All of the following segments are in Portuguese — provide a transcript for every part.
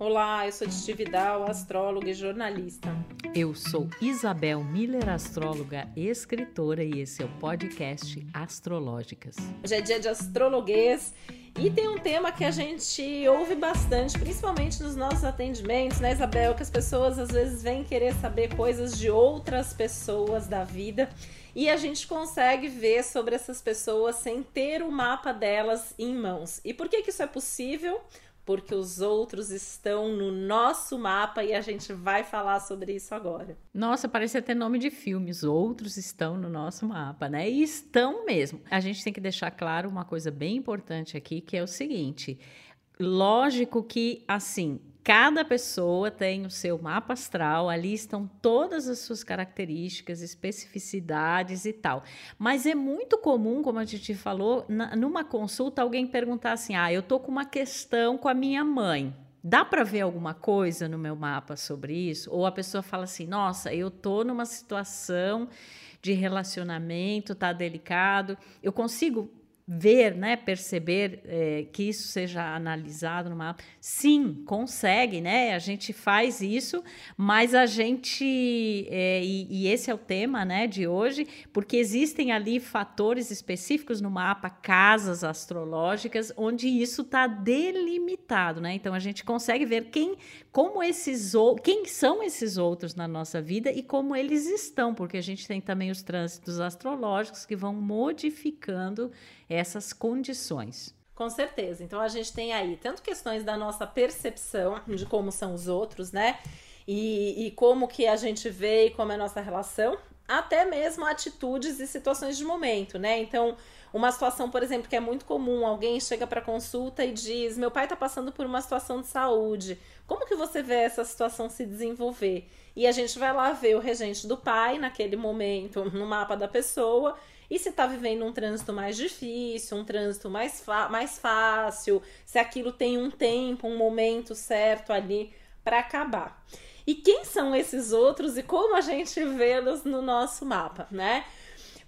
Olá, eu sou Titi Vidal, astróloga e jornalista. Eu sou Isabel Miller, astróloga escritora, e esse é o podcast Astrológicas. Hoje é dia de astrologuês e tem um tema que a gente ouve bastante, principalmente nos nossos atendimentos, né, Isabel? Que as pessoas às vezes vêm querer saber coisas de outras pessoas da vida e a gente consegue ver sobre essas pessoas sem ter o mapa delas em mãos. E por que, que isso é possível? Porque os outros estão no nosso mapa e a gente vai falar sobre isso agora. Nossa, parece até nome de filme. Os outros estão no nosso mapa, né? E estão mesmo. A gente tem que deixar claro uma coisa bem importante aqui, que é o seguinte: lógico que, assim, Cada pessoa tem o seu mapa astral, ali estão todas as suas características, especificidades e tal. Mas é muito comum, como a gente falou, na, numa consulta alguém perguntar assim: "Ah, eu tô com uma questão com a minha mãe. Dá para ver alguma coisa no meu mapa sobre isso?" Ou a pessoa fala assim: "Nossa, eu tô numa situação de relacionamento, tá delicado. Eu consigo ver, né, perceber é, que isso seja analisado no mapa. Sim, consegue, né? A gente faz isso, mas a gente é, e, e, esse é o tema, né, de hoje, porque existem ali fatores específicos no mapa, casas astrológicas, onde isso está delimitado, né? Então a gente consegue ver quem, como esses quem são esses outros na nossa vida e como eles estão, porque a gente tem também os trânsitos astrológicos que vão modificando essas condições. Com certeza. Então a gente tem aí tanto questões da nossa percepção de como são os outros, né? E, e como que a gente vê e como é a nossa relação, até mesmo atitudes e situações de momento, né? Então, uma situação, por exemplo, que é muito comum, alguém chega para consulta e diz: "Meu pai está passando por uma situação de saúde. Como que você vê essa situação se desenvolver?" E a gente vai lá ver o regente do pai naquele momento no mapa da pessoa e se está vivendo um trânsito mais difícil, um trânsito mais, mais fácil, se aquilo tem um tempo, um momento certo ali para acabar. E quem são esses outros e como a gente vê-los no nosso mapa, né?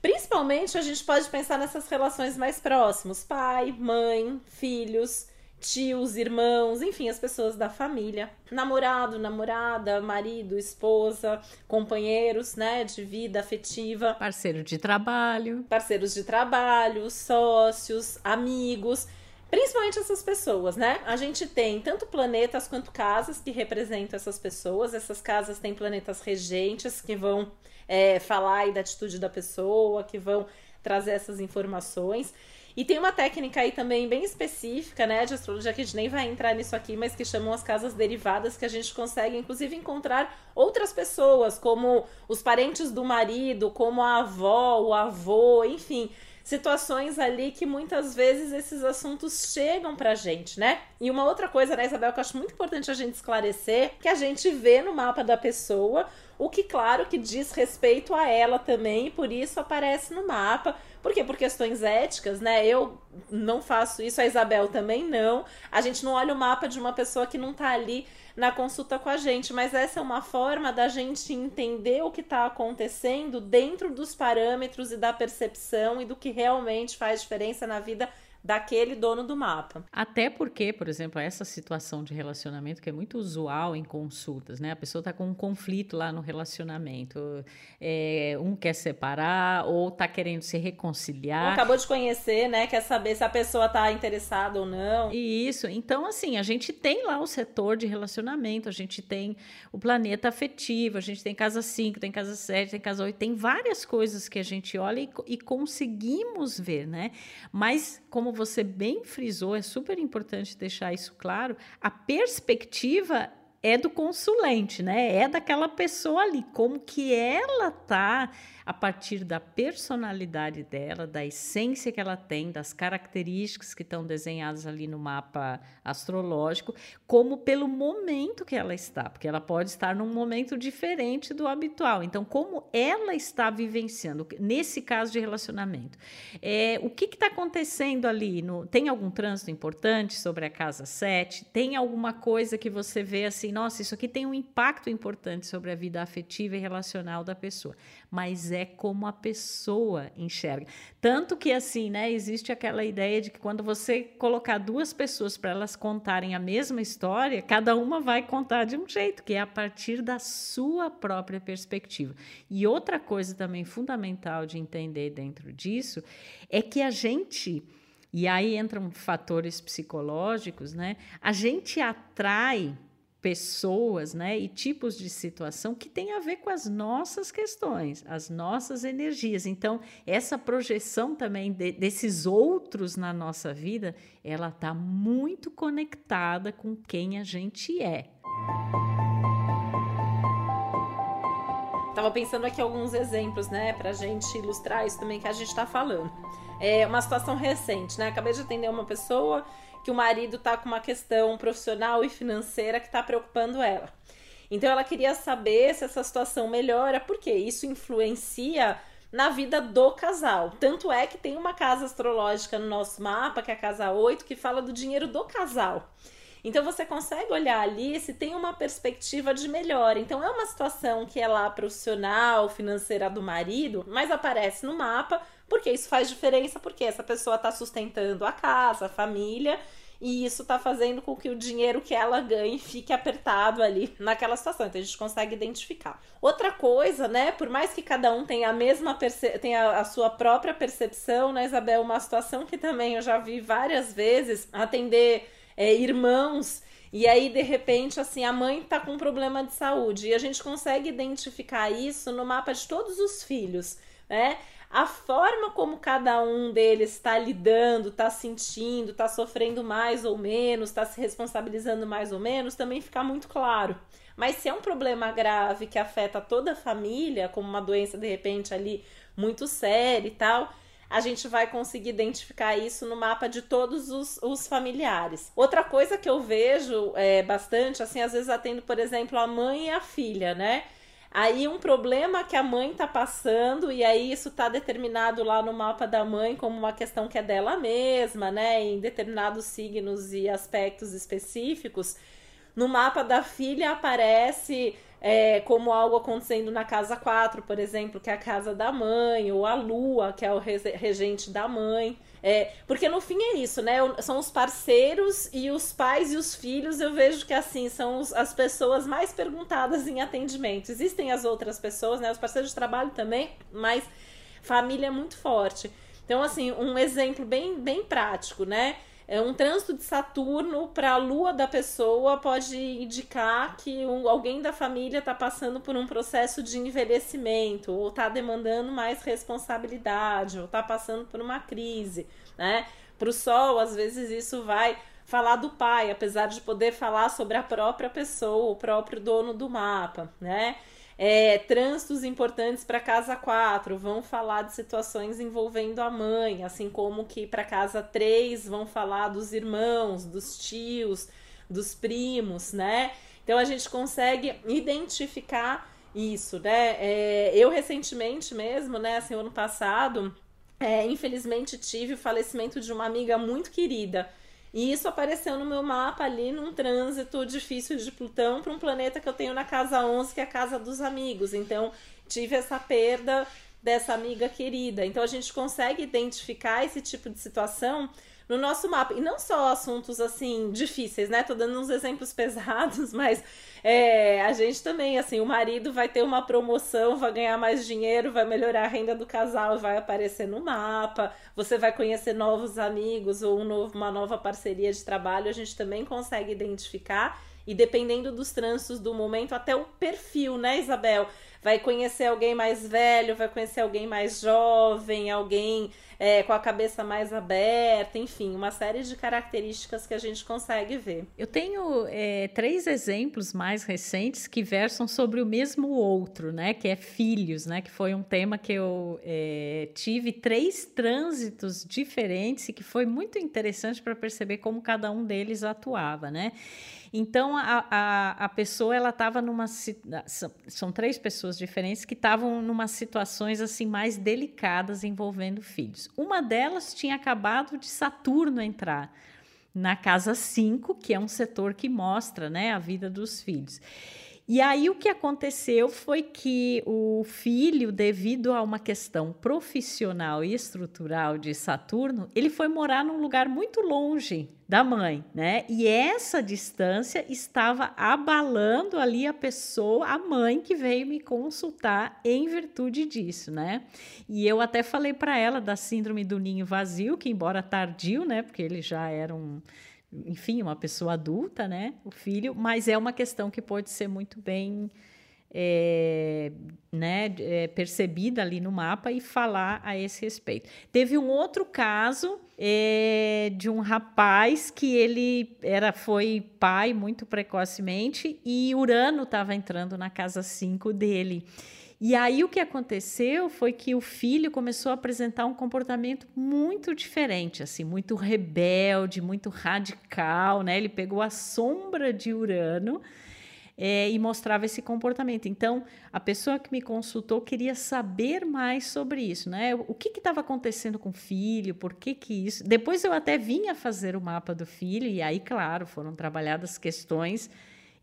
Principalmente a gente pode pensar nessas relações mais próximas: pai, mãe, filhos, tios, irmãos, enfim, as pessoas da família, namorado, namorada, marido, esposa, companheiros, né, de vida afetiva, parceiro de trabalho, parceiros de trabalho, sócios, amigos, principalmente essas pessoas, né? A gente tem tanto planetas quanto casas que representam essas pessoas. Essas casas têm planetas regentes que vão é, falar da atitude da pessoa, que vão trazer essas informações. E tem uma técnica aí também bem específica, né, de astrologia, que a gente nem vai entrar nisso aqui, mas que chamam as casas derivadas, que a gente consegue, inclusive, encontrar outras pessoas, como os parentes do marido, como a avó, o avô, enfim situações ali que muitas vezes esses assuntos chegam pra gente, né? E uma outra coisa, né, Isabel, que eu acho muito importante a gente esclarecer, que a gente vê no mapa da pessoa, o que, claro, que diz respeito a ela também, por isso aparece no mapa. Por quê? Por questões éticas, né? Eu não faço isso, a Isabel também não. A gente não olha o mapa de uma pessoa que não tá ali na consulta com a gente, mas essa é uma forma da gente entender o que está acontecendo dentro dos parâmetros e da percepção e do que realmente faz diferença na vida daquele dono do mapa. Até porque, por exemplo, essa situação de relacionamento que é muito usual em consultas, né? A pessoa está com um conflito lá no relacionamento, é, um quer separar ou está querendo se reconciliar. Ou acabou de conhecer, né? Quer saber se a pessoa está interessada ou não. Isso. Então, assim, a gente tem lá o setor de relacionamento, a gente tem o planeta afetivo, a gente tem casa 5, tem casa 7, tem casa 8, tem várias coisas que a gente olha e, e conseguimos ver, né? Mas como você bem frisou, é super importante deixar isso claro, a perspectiva é do consulente, né? É daquela pessoa ali, como que ela tá a partir da personalidade dela, da essência que ela tem, das características que estão desenhadas ali no mapa astrológico, como pelo momento que ela está, porque ela pode estar num momento diferente do habitual. Então, como ela está vivenciando, nesse caso de relacionamento, é, o que está acontecendo ali? No, tem algum trânsito importante sobre a casa 7? Tem alguma coisa que você vê assim, nossa, isso aqui tem um impacto importante sobre a vida afetiva e relacional da pessoa, mas é como a pessoa enxerga. Tanto que assim, né, existe aquela ideia de que quando você colocar duas pessoas para elas contarem a mesma história, cada uma vai contar de um jeito, que é a partir da sua própria perspectiva. E outra coisa também fundamental de entender dentro disso é que a gente e aí entram fatores psicológicos, né? A gente atrai pessoas, né, e tipos de situação que tem a ver com as nossas questões, as nossas energias. Então, essa projeção também de, desses outros na nossa vida, ela está muito conectada com quem a gente é. Tava pensando aqui alguns exemplos, né, pra gente ilustrar isso também que a gente tá falando. É uma situação recente, né? Acabei de atender uma pessoa que o marido tá com uma questão profissional e financeira que tá preocupando ela. Então ela queria saber se essa situação melhora, porque isso influencia na vida do casal. Tanto é que tem uma casa astrológica no nosso mapa, que é a casa 8, que fala do dinheiro do casal. Então você consegue olhar ali se tem uma perspectiva de melhora. Então é uma situação que é lá profissional, financeira do marido, mas aparece no mapa, porque isso faz diferença, porque essa pessoa está sustentando a casa, a família, e isso está fazendo com que o dinheiro que ela ganhe fique apertado ali naquela situação. Então a gente consegue identificar. Outra coisa, né? Por mais que cada um tenha a mesma tenha a sua própria percepção, né, Isabel? Uma situação que também eu já vi várias vezes atender é, irmãos. E aí, de repente, assim, a mãe tá com um problema de saúde. E a gente consegue identificar isso no mapa de todos os filhos, né? A forma como cada um deles está lidando, está sentindo, está sofrendo mais ou menos, está se responsabilizando mais ou menos, também fica muito claro. Mas se é um problema grave que afeta toda a família, como uma doença de repente ali muito séria e tal, a gente vai conseguir identificar isso no mapa de todos os, os familiares. Outra coisa que eu vejo é, bastante, assim, às vezes atendo, por exemplo, a mãe e a filha, né? Aí um problema que a mãe tá passando, e aí isso tá determinado lá no mapa da mãe como uma questão que é dela mesma, né? Em determinados signos e aspectos específicos. No mapa da filha aparece é, como algo acontecendo na casa 4, por exemplo, que é a casa da mãe, ou a lua, que é o regente da mãe. É, porque no fim é isso, né? São os parceiros e os pais e os filhos, eu vejo que assim, são os, as pessoas mais perguntadas em atendimento. Existem as outras pessoas, né? Os parceiros de trabalho também, mas família é muito forte. Então, assim, um exemplo bem, bem prático, né? É um trânsito de Saturno para a lua da pessoa pode indicar que um, alguém da família está passando por um processo de envelhecimento, ou está demandando mais responsabilidade, ou está passando por uma crise. Né? Para o Sol, às vezes, isso vai falar do pai, apesar de poder falar sobre a própria pessoa, o próprio dono do mapa, né? É, trânsitos importantes para casa 4 vão falar de situações envolvendo a mãe, assim como que para casa 3 vão falar dos irmãos, dos tios, dos primos, né? Então a gente consegue identificar isso, né? É, eu recentemente mesmo, né, assim, ano passado, é, infelizmente tive o falecimento de uma amiga muito querida. E isso apareceu no meu mapa ali num trânsito difícil de Plutão para um planeta que eu tenho na casa 11, que é a casa dos amigos. Então, tive essa perda dessa amiga querida. Então, a gente consegue identificar esse tipo de situação no nosso mapa. E não só assuntos assim difíceis, né? Tô dando uns exemplos pesados, mas é, a gente também, assim, o marido vai ter uma promoção, vai ganhar mais dinheiro, vai melhorar a renda do casal, vai aparecer no mapa, você vai conhecer novos amigos ou um novo, uma nova parceria de trabalho, a gente também consegue identificar. E dependendo dos trânsitos do momento, até o perfil, né, Isabel? Vai conhecer alguém mais velho, vai conhecer alguém mais jovem, alguém é, com a cabeça mais aberta, enfim, uma série de características que a gente consegue ver. Eu tenho é, três exemplos mais recentes que versam sobre o mesmo outro, né? Que é filhos, né? Que foi um tema que eu é, tive três trânsitos diferentes e que foi muito interessante para perceber como cada um deles atuava, né? Então a, a, a pessoa ela estava numa são três pessoas diferentes que estavam numa situações assim mais delicadas envolvendo filhos. Uma delas tinha acabado de Saturno entrar na casa 5, que é um setor que mostra, né, a vida dos filhos. E aí o que aconteceu foi que o filho, devido a uma questão profissional e estrutural de Saturno, ele foi morar num lugar muito longe da mãe, né? E essa distância estava abalando ali a pessoa, a mãe que veio me consultar em virtude disso, né? E eu até falei para ela da síndrome do ninho vazio, que embora tardio, né, porque ele já era um enfim, uma pessoa adulta, né? O filho, mas é uma questão que pode ser muito bem é, né, é, percebida ali no mapa e falar a esse respeito. Teve um outro caso é, de um rapaz que ele era foi pai muito precocemente e Urano estava entrando na casa 5 dele. E aí o que aconteceu foi que o filho começou a apresentar um comportamento muito diferente, assim, muito rebelde, muito radical, né? Ele pegou a sombra de Urano é, e mostrava esse comportamento. Então, a pessoa que me consultou queria saber mais sobre isso, né? O que estava acontecendo com o filho, por que que isso... Depois eu até vinha fazer o mapa do filho e aí, claro, foram trabalhadas questões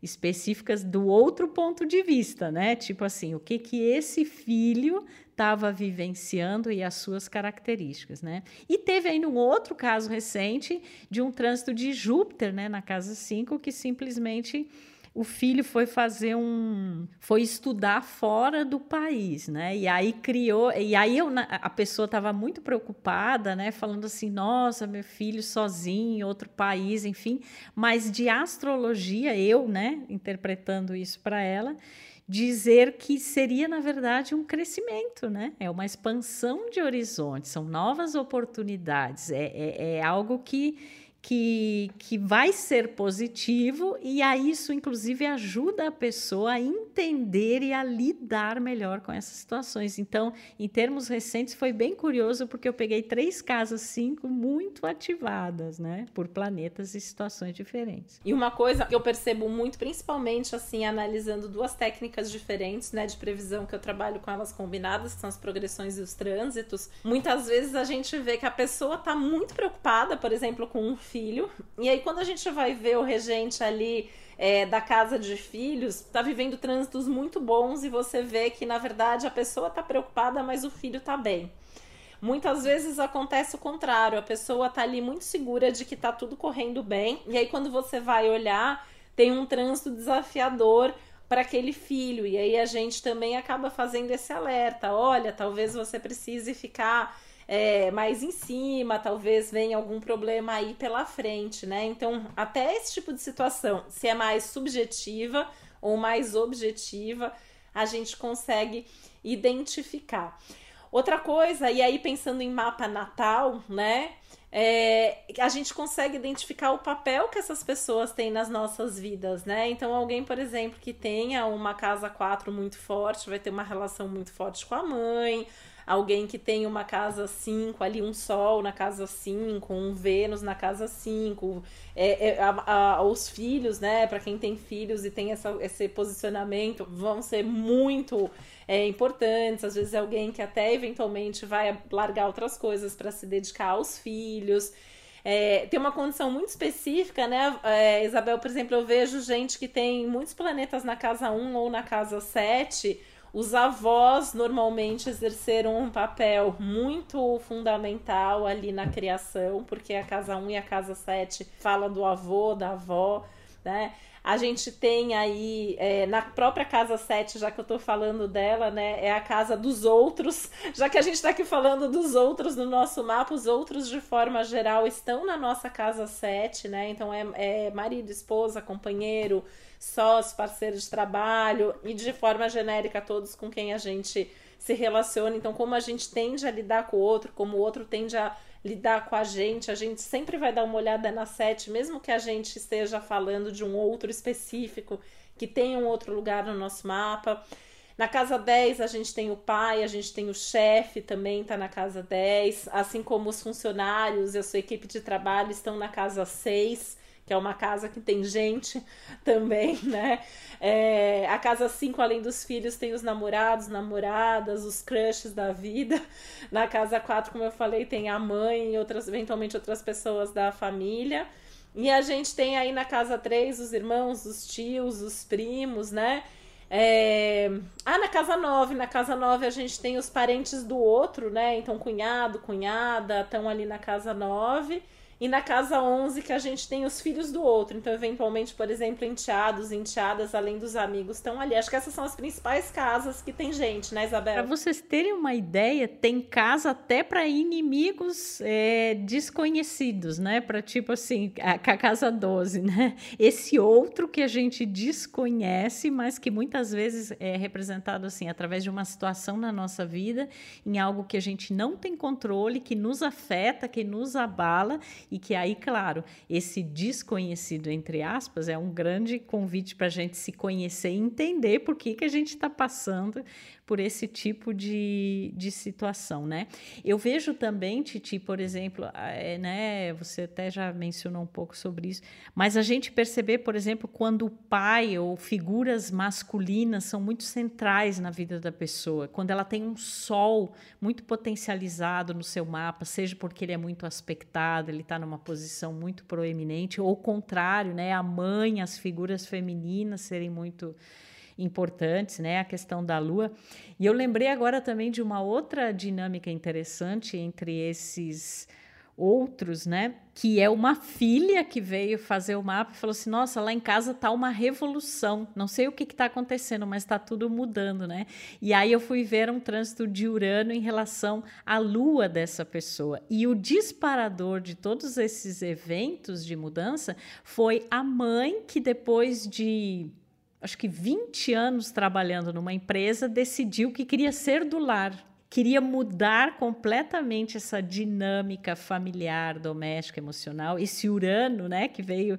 específicas do outro ponto de vista, né? Tipo assim, o que que esse filho estava vivenciando e as suas características, né? E teve ainda um outro caso recente de um trânsito de Júpiter, né, na casa 5, que simplesmente o filho foi fazer um foi estudar fora do país, né? E aí criou, e aí eu, a pessoa estava muito preocupada, né, falando assim: "Nossa, meu filho sozinho em outro país", enfim, mas de astrologia eu, né, interpretando isso para ela, dizer que seria na verdade um crescimento, né? É uma expansão de horizontes, são novas oportunidades, é, é, é algo que que, que vai ser positivo, e aí isso, inclusive, ajuda a pessoa a entender e a lidar melhor com essas situações. Então, em termos recentes, foi bem curioso, porque eu peguei três casas, cinco, muito ativadas, né, por planetas e situações diferentes. E uma coisa que eu percebo muito, principalmente, assim, analisando duas técnicas diferentes, né, de previsão, que eu trabalho com elas combinadas, que são as progressões e os trânsitos, muitas vezes a gente vê que a pessoa está muito preocupada, por exemplo, com um filho. E aí, quando a gente vai ver o regente ali é, da casa de filhos, tá vivendo trânsitos muito bons e você vê que, na verdade, a pessoa tá preocupada, mas o filho tá bem. Muitas vezes acontece o contrário, a pessoa tá ali muito segura de que tá tudo correndo bem, e aí quando você vai olhar, tem um trânsito desafiador para aquele filho, e aí a gente também acaba fazendo esse alerta: olha, talvez você precise ficar é, mais em cima, talvez venha algum problema aí pela frente, né? Então, até esse tipo de situação, se é mais subjetiva ou mais objetiva, a gente consegue identificar. Outra coisa, e aí pensando em mapa natal, né? É, a gente consegue identificar o papel que essas pessoas têm nas nossas vidas, né? Então, alguém, por exemplo, que tenha uma casa 4 muito forte, vai ter uma relação muito forte com a mãe, alguém que tem uma casa 5, ali um Sol na casa 5, um Vênus na casa 5, é, é, os filhos, né? Para quem tem filhos e tem essa, esse posicionamento, vão ser muito é, importantes. Às vezes alguém que até eventualmente vai largar outras coisas para se dedicar aos filhos. É, tem uma condição muito específica, né, é, Isabel? Por exemplo, eu vejo gente que tem muitos planetas na casa 1 ou na casa 7 os avós normalmente exerceram um papel muito fundamental ali na criação, porque a casa 1 e a casa 7 fala do avô, da avó, né? A gente tem aí, é, na própria casa 7, já que eu tô falando dela, né? É a casa dos outros. Já que a gente tá aqui falando dos outros no nosso mapa, os outros, de forma geral, estão na nossa casa 7, né? Então é, é marido, esposa, companheiro, sócio, parceiro de trabalho e de forma genérica todos com quem a gente se relaciona. Então, como a gente tende a lidar com o outro, como o outro tende a lidar com a gente, a gente sempre vai dar uma olhada na sete, mesmo que a gente esteja falando de um outro específico que tem um outro lugar no nosso mapa. Na casa 10, a gente tem o pai, a gente tem o chefe também está na casa 10, assim como os funcionários e a sua equipe de trabalho estão na casa 6 que é uma casa que tem gente também, né? É, a casa 5, além dos filhos, tem os namorados, namoradas, os crushes da vida. Na casa 4, como eu falei, tem a mãe e outras, eventualmente outras pessoas da família. E a gente tem aí na casa 3 os irmãos, os tios, os primos, né? É... Ah, na casa 9. Na casa 9 a gente tem os parentes do outro, né? Então, cunhado, cunhada estão ali na casa 9. E na casa 11 que a gente tem os filhos do outro. Então, eventualmente, por exemplo, enteados, enteadas, além dos amigos, estão ali. Acho que essas são as principais casas que tem gente, né, Isabel? Para vocês terem uma ideia, tem casa até para inimigos é, desconhecidos, né? Para tipo assim, a, a casa 12, né? Esse outro que a gente desconhece, mas que muitas vezes é representado assim, através de uma situação na nossa vida, em algo que a gente não tem controle, que nos afeta, que nos abala e que aí, claro, esse desconhecido, entre aspas, é um grande convite para a gente se conhecer e entender por que, que a gente está passando por esse tipo de, de situação, né? Eu vejo também, Titi, por exemplo, é, né, você até já mencionou um pouco sobre isso, mas a gente perceber, por exemplo, quando o pai ou figuras masculinas são muito centrais na vida da pessoa, quando ela tem um sol muito potencializado no seu mapa, seja porque ele é muito aspectado, ele está numa posição muito proeminente, ou contrário, né, a mãe, as figuras femininas serem muito importantes, né? A questão da lua. E eu lembrei agora também de uma outra dinâmica interessante entre esses outros, né? Que é uma filha que veio fazer o mapa e falou assim: Nossa, lá em casa tá uma revolução. Não sei o que está acontecendo, mas está tudo mudando, né? E aí eu fui ver um trânsito de Urano em relação à lua dessa pessoa. E o disparador de todos esses eventos de mudança foi a mãe que depois de acho que 20 anos trabalhando numa empresa, decidiu que queria ser do lar, queria mudar completamente essa dinâmica familiar, doméstica, emocional, esse Urano, né, que veio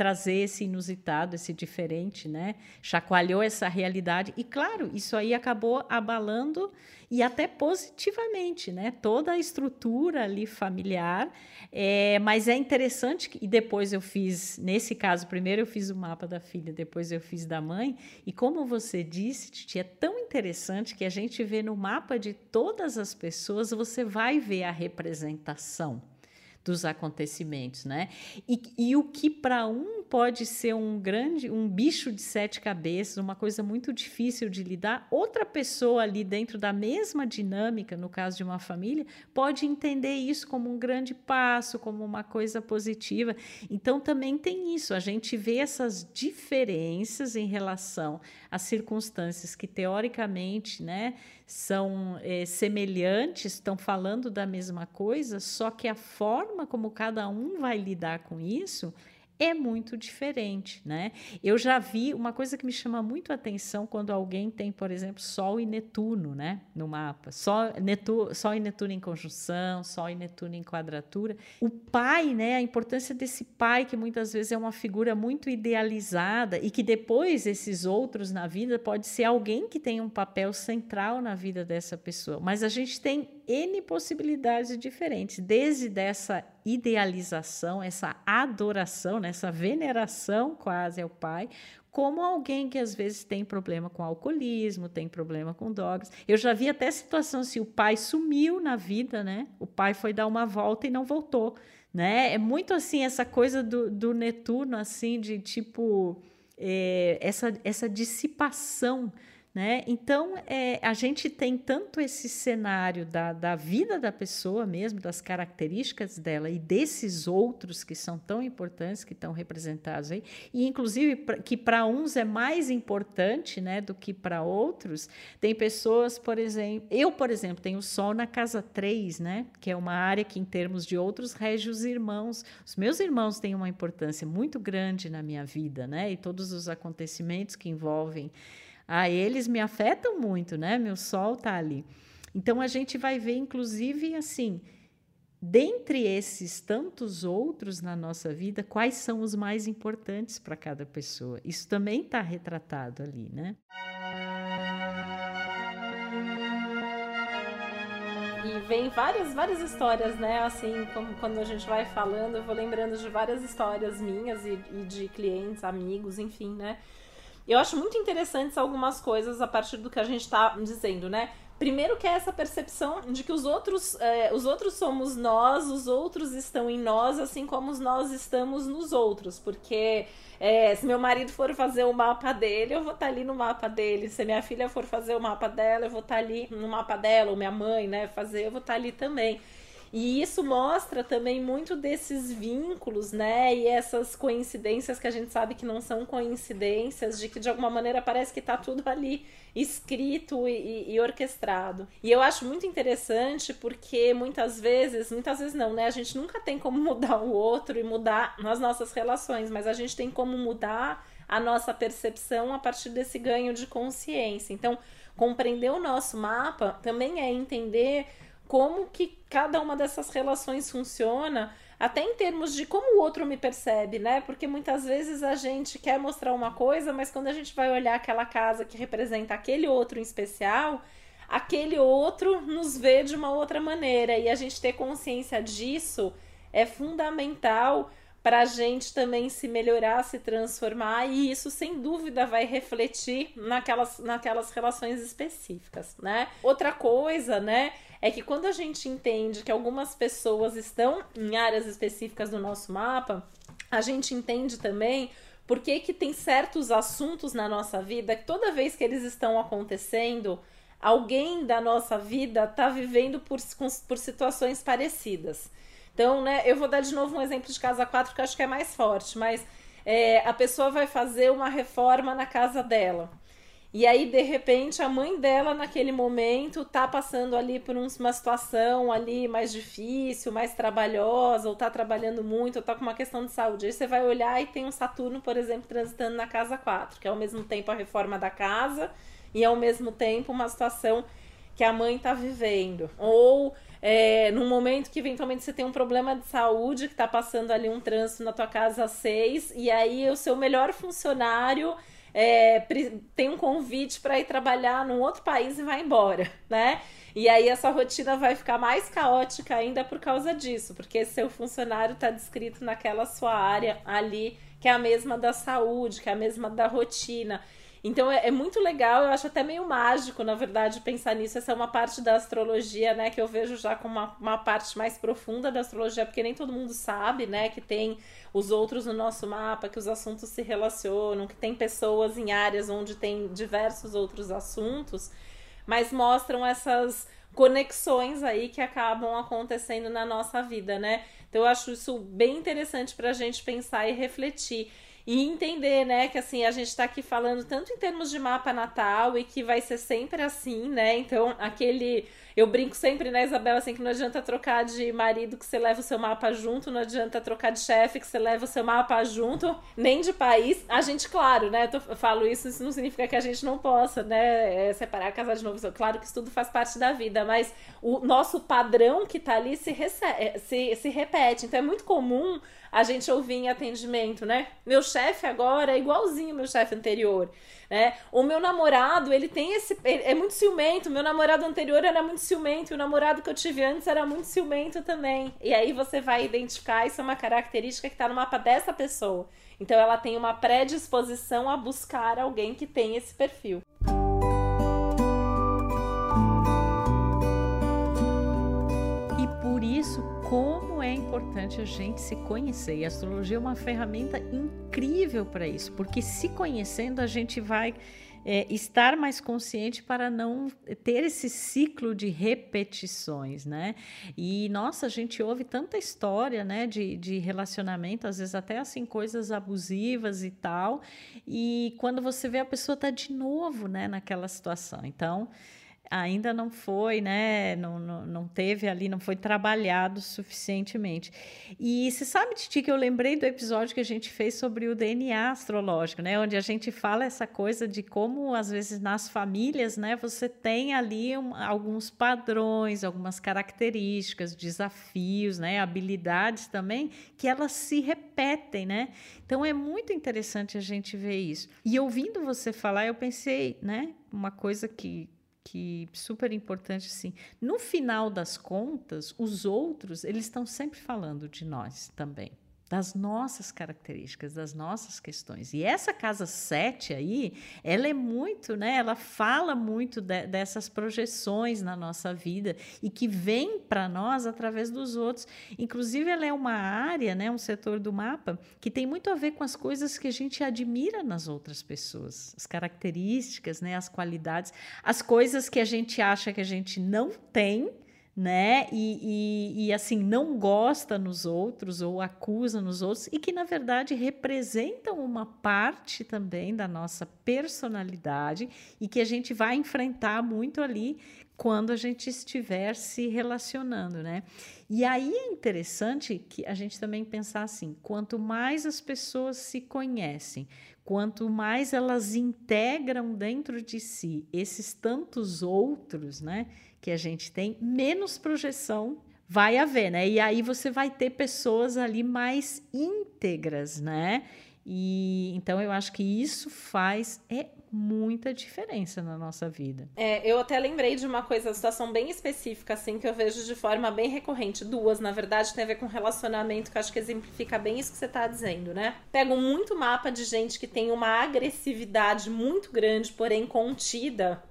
trazer esse inusitado, esse diferente, né? Chacoalhou essa realidade e claro, isso aí acabou abalando e até positivamente, né? Toda a estrutura ali familiar. É, mas é interessante que, e depois eu fiz, nesse caso, primeiro eu fiz o mapa da filha, depois eu fiz da mãe. E como você disse, Titi, é tão interessante que a gente vê no mapa de todas as pessoas, você vai ver a representação dos acontecimentos, né? E, e o que para um pode ser um grande, um bicho de sete cabeças, uma coisa muito difícil de lidar, outra pessoa ali dentro da mesma dinâmica, no caso de uma família, pode entender isso como um grande passo, como uma coisa positiva. Então também tem isso, a gente vê essas diferenças em relação às circunstâncias que teoricamente, né, são é, semelhantes, estão falando da mesma coisa, só que a forma como cada um vai lidar com isso é muito diferente, né? Eu já vi uma coisa que me chama muito a atenção quando alguém tem, por exemplo, Sol e Netuno, né, no mapa. Sol, Netu, Sol e Netuno em conjunção, Sol e Netuno em quadratura. O pai, né, a importância desse pai que muitas vezes é uma figura muito idealizada e que depois esses outros na vida pode ser alguém que tem um papel central na vida dessa pessoa. Mas a gente tem N possibilidades diferentes, desde dessa idealização, essa adoração, né, essa veneração quase ao pai, como alguém que às vezes tem problema com alcoolismo, tem problema com drogas. Eu já vi até situação se o pai sumiu na vida, né? O pai foi dar uma volta e não voltou, né? É muito assim essa coisa do, do Netuno, assim, de tipo é, essa, essa dissipação né? Então, é, a gente tem tanto esse cenário da, da vida da pessoa mesmo, das características dela e desses outros que são tão importantes, que estão representados aí, e inclusive que para uns é mais importante né, do que para outros. Tem pessoas, por exemplo, eu, por exemplo, tenho Sol na casa 3, né, que é uma área que, em termos de outros, rege os irmãos. Os meus irmãos têm uma importância muito grande na minha vida, né, e todos os acontecimentos que envolvem a eles me afetam muito, né? Meu sol tá ali. Então a gente vai ver, inclusive, assim, dentre esses tantos outros na nossa vida, quais são os mais importantes para cada pessoa. Isso também está retratado ali, né? E vem várias, várias histórias, né? Assim, como quando a gente vai falando, eu vou lembrando de várias histórias minhas e, e de clientes, amigos, enfim, né? Eu acho muito interessantes algumas coisas a partir do que a gente está dizendo, né? Primeiro que é essa percepção de que os outros, é, os outros somos nós, os outros estão em nós, assim como nós estamos nos outros. Porque é, se meu marido for fazer o mapa dele, eu vou estar tá ali no mapa dele. Se minha filha for fazer o mapa dela, eu vou estar tá ali no mapa dela, ou minha mãe, né, fazer, eu vou estar tá ali também. E isso mostra também muito desses vínculos, né? E essas coincidências que a gente sabe que não são coincidências, de que de alguma maneira parece que tá tudo ali escrito e, e, orquestrado. E eu acho muito interessante porque muitas vezes, muitas vezes não, né? A gente nunca tem como mudar o outro e mudar as nossas relações, mas a gente tem como mudar a nossa percepção a partir desse ganho de consciência. Então, compreender o nosso mapa também é entender como que cada uma dessas relações funciona, até em termos de como o outro me percebe, né? Porque muitas vezes a gente quer mostrar uma coisa, mas quando a gente vai olhar aquela casa que representa aquele outro em especial, aquele outro nos vê de uma outra maneira e a gente ter consciência disso é fundamental para a gente também se melhorar, se transformar, e isso sem dúvida vai refletir naquelas, naquelas relações específicas, né? Outra coisa, né, é que quando a gente entende que algumas pessoas estão em áreas específicas do nosso mapa, a gente entende também por que, que tem certos assuntos na nossa vida que toda vez que eles estão acontecendo, alguém da nossa vida está vivendo por, por situações parecidas. Então, né, eu vou dar de novo um exemplo de casa 4 que eu acho que é mais forte, mas é, a pessoa vai fazer uma reforma na casa dela. E aí, de repente, a mãe dela, naquele momento, tá passando ali por uma situação ali mais difícil, mais trabalhosa, ou tá trabalhando muito, ou tá com uma questão de saúde. Aí você vai olhar e tem um Saturno, por exemplo, transitando na casa 4, que é ao mesmo tempo a reforma da casa e ao mesmo tempo uma situação que a mãe tá vivendo. Ou é, num momento que eventualmente você tem um problema de saúde, que está passando ali um trânsito na tua casa às seis, e aí o seu melhor funcionário é, tem um convite para ir trabalhar num outro país e vai embora, né? E aí essa rotina vai ficar mais caótica ainda por causa disso, porque seu funcionário está descrito naquela sua área ali, que é a mesma da saúde, que é a mesma da rotina. Então é, é, muito legal, eu acho até meio mágico, na verdade, pensar nisso. Essa é uma parte da astrologia, né, que eu vejo já como uma, uma parte mais profunda da astrologia, porque nem todo mundo sabe, né, que tem os outros no nosso mapa, que os assuntos se relacionam, que tem pessoas em áreas onde tem diversos outros assuntos, mas mostram essas conexões aí que acabam acontecendo na nossa vida, né? Então eu acho isso bem interessante para a gente pensar e refletir e entender, né, que assim, a gente está aqui falando tanto em termos de mapa natal e que vai ser sempre assim, né? Então, aquele. Eu brinco sempre, né, Isabela, assim, que não adianta trocar de marido que você leva o seu mapa junto, não adianta trocar de chefe que você leva o seu mapa junto, nem de país. A gente, claro, né, eu falo isso, isso não significa que a gente não possa, né, é, separar, casar de novo. Claro que isso tudo faz parte da vida, mas o nosso padrão que tá ali se, recebe, se, se repete. Então, é muito comum a gente ouvir em atendimento, né? Meu chefe agora é igualzinho meu chefe anterior, né? O meu namorado, ele tem esse. Ele é muito ciumento. Meu namorado anterior era muito ciumento. E o namorado que eu tive antes era muito ciumento também. E aí você vai identificar, isso é uma característica que está no mapa dessa pessoa. Então ela tem uma predisposição a buscar alguém que tem esse perfil. E por isso como é importante a gente se conhecer. E a astrologia é uma ferramenta incrível para isso, porque se conhecendo a gente vai é, estar mais consciente para não ter esse ciclo de repetições, né? E nossa, a gente ouve tanta história, né, de, de relacionamento, às vezes até assim coisas abusivas e tal. E quando você vê a pessoa tá de novo, né, naquela situação. Então ainda não foi, né? Não, não, não, teve ali, não foi trabalhado suficientemente. E você sabe, Titi, que eu lembrei do episódio que a gente fez sobre o DNA astrológico, né? Onde a gente fala essa coisa de como, às vezes, nas famílias, né, você tem ali um, alguns padrões, algumas características, desafios, né? Habilidades também, que elas se repetem, né? Então é muito interessante a gente ver isso. E ouvindo você falar, eu pensei, né? Uma coisa que que super importante assim. No final das contas, os outros, eles estão sempre falando de nós também. Das nossas características, das nossas questões. E essa casa 7 aí, ela é muito, né? Ela fala muito de, dessas projeções na nossa vida e que vem para nós através dos outros. Inclusive, ela é uma área, né, um setor do mapa que tem muito a ver com as coisas que a gente admira nas outras pessoas, as características, né, as qualidades, as coisas que a gente acha que a gente não tem né? E, e, e, assim, não gosta nos outros ou acusa nos outros, e que na verdade representam uma parte também da nossa personalidade e que a gente vai enfrentar muito ali quando a gente estiver se relacionando, né? E aí é interessante que a gente também pensar assim: quanto mais as pessoas se conhecem, quanto mais elas integram dentro de si esses tantos outros, né? Que a gente tem, menos projeção vai haver, né? E aí você vai ter pessoas ali mais íntegras, né? E então eu acho que isso faz é muita diferença na nossa vida. É, eu até lembrei de uma coisa, uma situação bem específica, assim, que eu vejo de forma bem recorrente. Duas, na verdade, tem a ver com relacionamento, que acho que exemplifica bem isso que você está dizendo, né? Pego muito mapa de gente que tem uma agressividade muito grande, porém contida,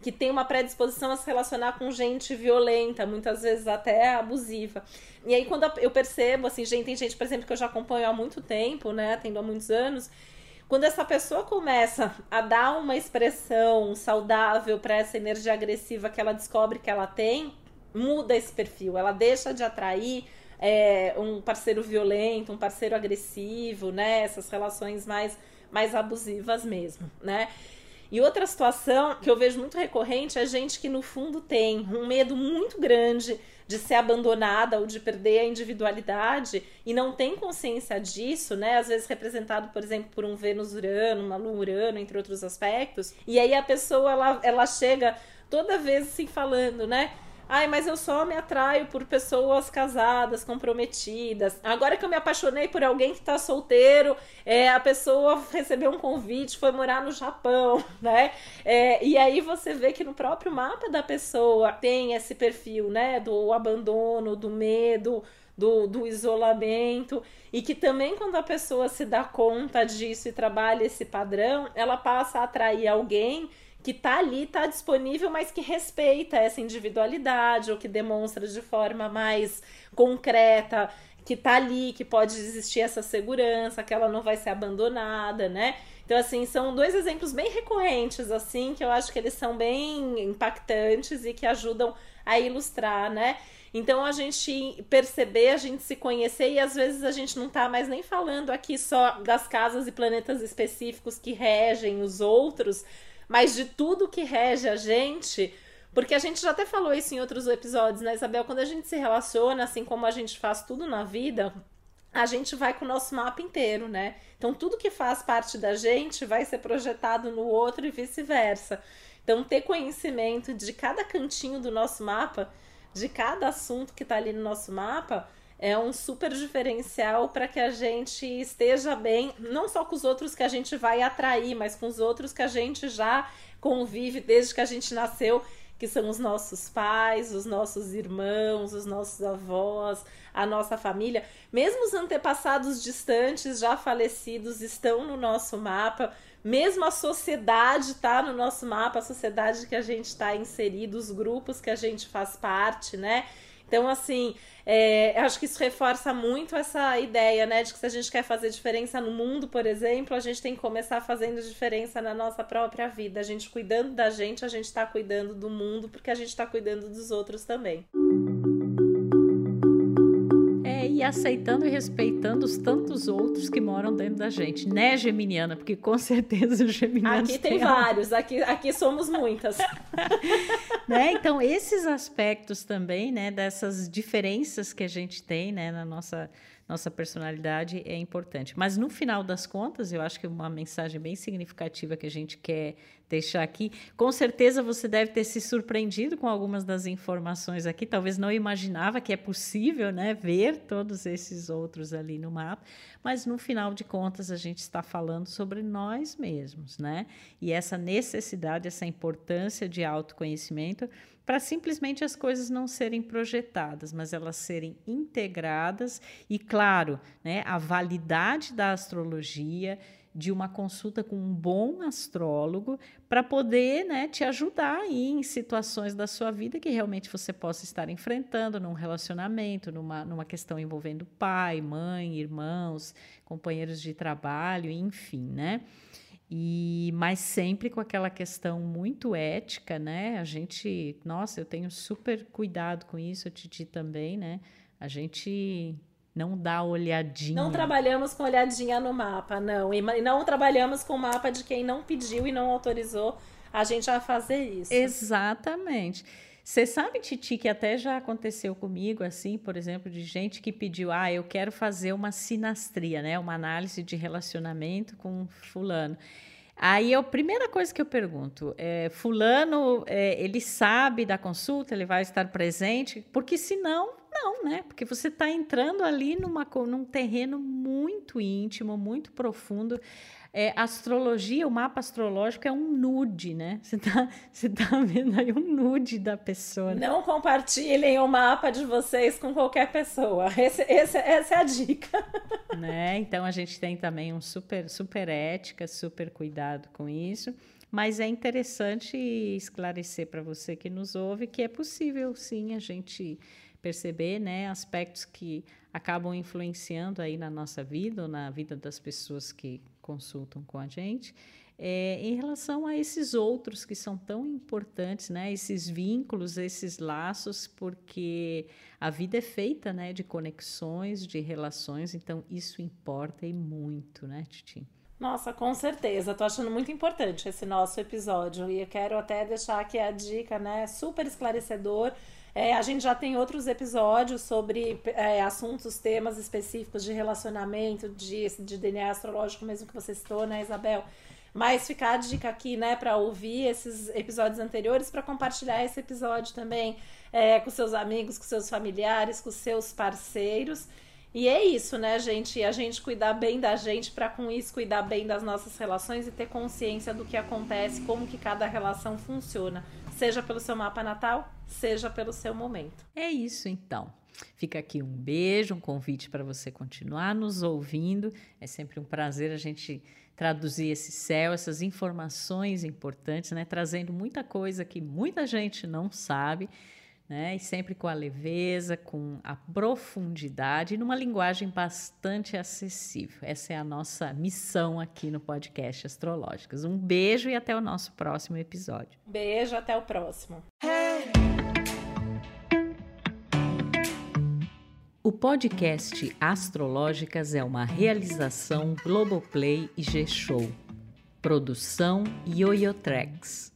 que tem uma predisposição a se relacionar com gente violenta, muitas vezes até abusiva. E aí, quando eu percebo, assim, gente, tem gente, por exemplo, que eu já acompanho há muito tempo, né, atendo há muitos anos, quando essa pessoa começa a dar uma expressão saudável para essa energia agressiva que ela descobre que ela tem, muda esse perfil, ela deixa de atrair é, um parceiro violento, um parceiro agressivo, né, essas relações mais, mais abusivas mesmo, né. E outra situação que eu vejo muito recorrente é gente que no fundo tem um medo muito grande de ser abandonada ou de perder a individualidade e não tem consciência disso, né? Às vezes representado, por exemplo, por um Vênus Urano, uma Lua Urano, entre outros aspectos. E aí a pessoa ela, ela chega toda vez assim falando, né? Ai, mas eu só me atraio por pessoas casadas, comprometidas. Agora que eu me apaixonei por alguém que tá solteiro, é, a pessoa recebeu um convite, foi morar no Japão, né? É, e aí você vê que no próprio mapa da pessoa tem esse perfil, né? Do abandono, do medo, do, do, isolamento e que também quando a pessoa se dá conta disso e trabalha esse padrão, ela passa a atrair alguém que tá ali, tá disponível, mas que respeita essa individualidade ou que demonstra de forma mais concreta que tá ali, que pode existir essa segurança, que ela não vai ser abandonada, né? Então, assim, são dois exemplos bem recorrentes, assim, que eu acho que eles são bem impactantes e que ajudam a ilustrar, né? Então, a gente perceber, a gente se conhecer e às vezes a gente não tá mais nem falando aqui só das casas e planetas específicos que regem os outros, mas de tudo que rege a gente. Porque a gente já até falou isso em outros episódios, né, Isabel? Quando a gente se relaciona, assim como a gente faz tudo na vida, a gente vai com o nosso mapa inteiro, né? Então, tudo que faz parte da gente vai ser projetado no outro e vice-versa. Então, ter conhecimento de cada cantinho do nosso mapa, de cada assunto que está ali no nosso mapa, é um super diferencial para que a gente esteja bem, não só com os outros que a gente vai atrair, mas com os outros que a gente já convive desde que a gente nasceu, que são os nossos pais, os nossos irmãos, os nossos avós, a nossa família. Mesmo os antepassados distantes, já falecidos, estão no nosso mapa. Mesmo a sociedade está no nosso mapa, a sociedade que a gente está inserido, os grupos que a gente faz parte, né? Então, assim, é, acho que isso reforça muito essa ideia, né, de que se a gente quer fazer diferença no mundo, por exemplo, a gente tem que começar fazendo diferença na nossa própria vida. A gente cuidando da gente, a gente está cuidando do mundo, porque a gente está cuidando dos outros também e aceitando e respeitando os tantos outros que moram dentro da gente, né, Geminiana? Porque com certeza os geminianos. Aqui tem vários, aqui, aqui somos muitas. né? Então, esses aspectos também, né, dessas diferenças que a gente tem, né, na nossa nossa personalidade é importante. Mas no final das contas, eu acho que uma mensagem bem significativa que a gente quer deixar aqui, com certeza você deve ter se surpreendido com algumas das informações aqui, talvez não imaginava que é possível, né, ver todos esses outros ali no mapa, mas no final de contas a gente está falando sobre nós mesmos, né? E essa necessidade, essa importância de autoconhecimento para simplesmente as coisas não serem projetadas, mas elas serem integradas e, claro, né, a validade da astrologia de uma consulta com um bom astrólogo para poder né, te ajudar aí em situações da sua vida que realmente você possa estar enfrentando num relacionamento, numa, numa questão envolvendo pai, mãe, irmãos, companheiros de trabalho, enfim, né? E mas sempre com aquela questão muito ética, né? A gente, nossa, eu tenho super cuidado com isso, a Titi também, né? A gente não dá olhadinha. Não trabalhamos com olhadinha no mapa, não. E não trabalhamos com o mapa de quem não pediu e não autorizou a gente a fazer isso. Exatamente. Você sabe, Titi, que até já aconteceu comigo, assim, por exemplo, de gente que pediu, ah, eu quero fazer uma sinastria, né? Uma análise de relacionamento com fulano. Aí a primeira coisa que eu pergunto é: fulano, é, ele sabe da consulta, ele vai estar presente? Porque senão não, né? Porque você está entrando ali numa, num terreno muito íntimo, muito profundo. É, astrologia, o mapa astrológico é um nude, né? Você está você tá vendo aí um nude da pessoa. Né? Não compartilhem o mapa de vocês com qualquer pessoa. Esse, esse, essa é a dica. Né? Então a gente tem também um super, super ética, super cuidado com isso. Mas é interessante esclarecer para você que nos ouve que é possível sim a gente perceber né, aspectos que acabam influenciando aí na nossa vida ou na vida das pessoas que consultam com a gente. É, em relação a esses outros que são tão importantes, né? Esses vínculos, esses laços, porque a vida é feita, né? De conexões, de relações, então isso importa e muito, né, Titi? Nossa, com certeza. Tô achando muito importante esse nosso episódio e eu quero até deixar aqui a dica, né? Super esclarecedor é, a gente já tem outros episódios sobre é, assuntos, temas específicos de relacionamento, de, de DNA astrológico, mesmo que você citou, né, Isabel? Mas ficar a dica aqui, né, para ouvir esses episódios anteriores, para compartilhar esse episódio também é, com seus amigos, com seus familiares, com seus parceiros. E é isso, né, gente? A gente cuidar bem da gente para com isso cuidar bem das nossas relações e ter consciência do que acontece, como que cada relação funciona seja pelo seu mapa natal, seja pelo seu momento. É isso então. Fica aqui um beijo, um convite para você continuar nos ouvindo. É sempre um prazer a gente traduzir esse céu, essas informações importantes, né? Trazendo muita coisa que muita gente não sabe né? E sempre com a leveza, com a profundidade e numa linguagem bastante acessível. Essa é a nossa missão aqui no podcast Astrológicas. Um beijo e até o nosso próximo episódio. Beijo, até o próximo. O podcast Astrológicas é uma realização Globoplay e G-Show. Produção Yoyotrex.